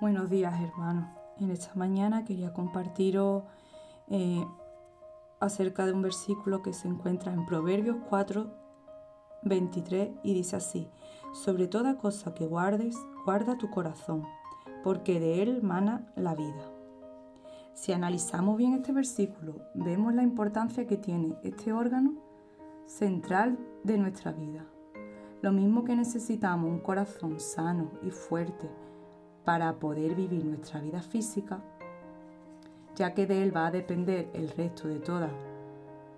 Buenos días hermanos. En esta mañana quería compartiros eh, acerca de un versículo que se encuentra en Proverbios 4, 23 y dice así, sobre toda cosa que guardes, guarda tu corazón, porque de él mana la vida. Si analizamos bien este versículo, vemos la importancia que tiene este órgano central de nuestra vida. Lo mismo que necesitamos un corazón sano y fuerte, para poder vivir nuestra vida física, ya que de él va a depender el resto de toda,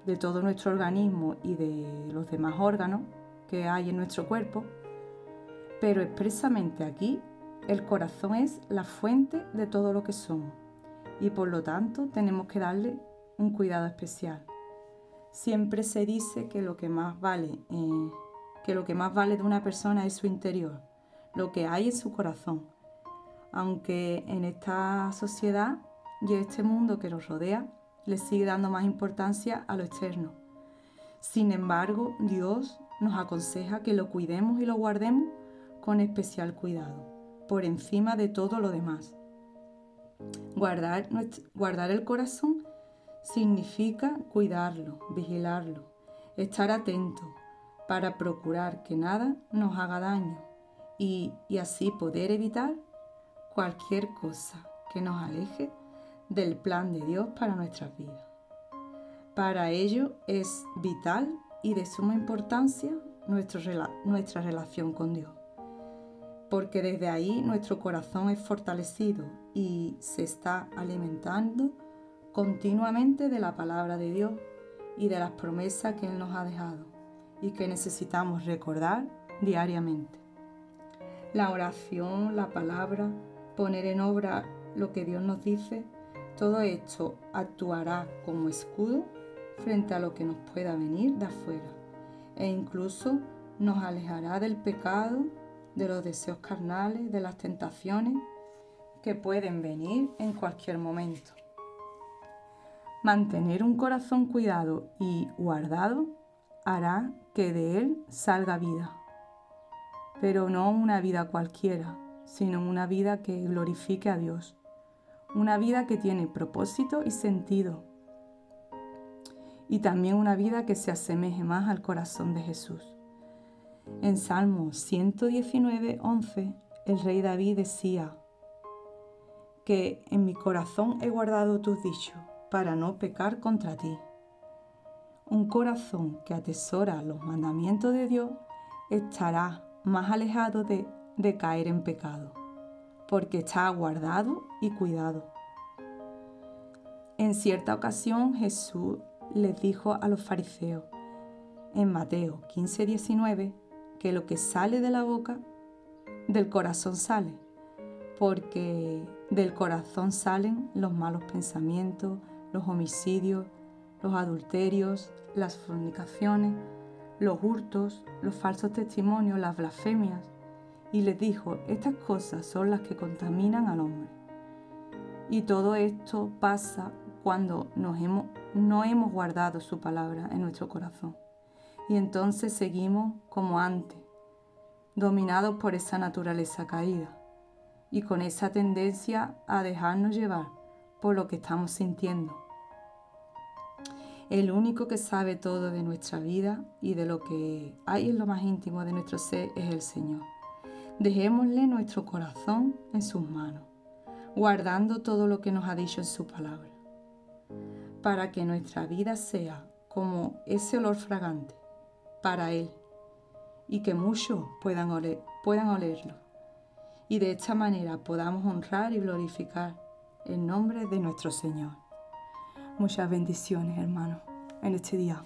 de todo nuestro organismo y de los demás órganos que hay en nuestro cuerpo, pero expresamente aquí el corazón es la fuente de todo lo que somos y por lo tanto tenemos que darle un cuidado especial. Siempre se dice que lo que más vale, eh, que lo que más vale de una persona es su interior, lo que hay en su corazón aunque en esta sociedad y este mundo que nos rodea le sigue dando más importancia a lo externo. Sin embargo, Dios nos aconseja que lo cuidemos y lo guardemos con especial cuidado, por encima de todo lo demás. Guardar, el corazón significa cuidarlo, vigilarlo, estar atento para procurar que nada nos haga daño y así poder evitar cualquier cosa que nos aleje del plan de Dios para nuestras vidas. Para ello es vital y de suma importancia nuestra relación con Dios, porque desde ahí nuestro corazón es fortalecido y se está alimentando continuamente de la palabra de Dios y de las promesas que Él nos ha dejado y que necesitamos recordar diariamente. La oración, la palabra, poner en obra lo que Dios nos dice, todo esto actuará como escudo frente a lo que nos pueda venir de afuera e incluso nos alejará del pecado, de los deseos carnales, de las tentaciones que pueden venir en cualquier momento. Mantener un corazón cuidado y guardado hará que de él salga vida, pero no una vida cualquiera, sino una vida que glorifique a Dios, una vida que tiene propósito y sentido, y también una vida que se asemeje más al corazón de Jesús. En Salmo 119, 11, el rey David decía que en mi corazón he guardado tus dichos para no pecar contra ti. Un corazón que atesora los mandamientos de Dios estará más alejado de de caer en pecado, porque está guardado y cuidado. En cierta ocasión Jesús les dijo a los fariseos en Mateo 15, 19 que lo que sale de la boca del corazón sale, porque del corazón salen los malos pensamientos, los homicidios, los adulterios, las fornicaciones, los hurtos, los falsos testimonios, las blasfemias, y les dijo, estas cosas son las que contaminan al hombre. Y todo esto pasa cuando no hemos guardado su palabra en nuestro corazón. Y entonces seguimos como antes, dominados por esa naturaleza caída y con esa tendencia a dejarnos llevar por lo que estamos sintiendo. El único que sabe todo de nuestra vida y de lo que hay en lo más íntimo de nuestro ser es el Señor. Dejémosle nuestro corazón en sus manos, guardando todo lo que nos ha dicho en su palabra, para que nuestra vida sea como ese olor fragante para Él y que muchos puedan, olerlo. Y de esta manera podamos honrar y glorificar el nombre de nuestro Señor. Muchas bendiciones, hermanos, en este día.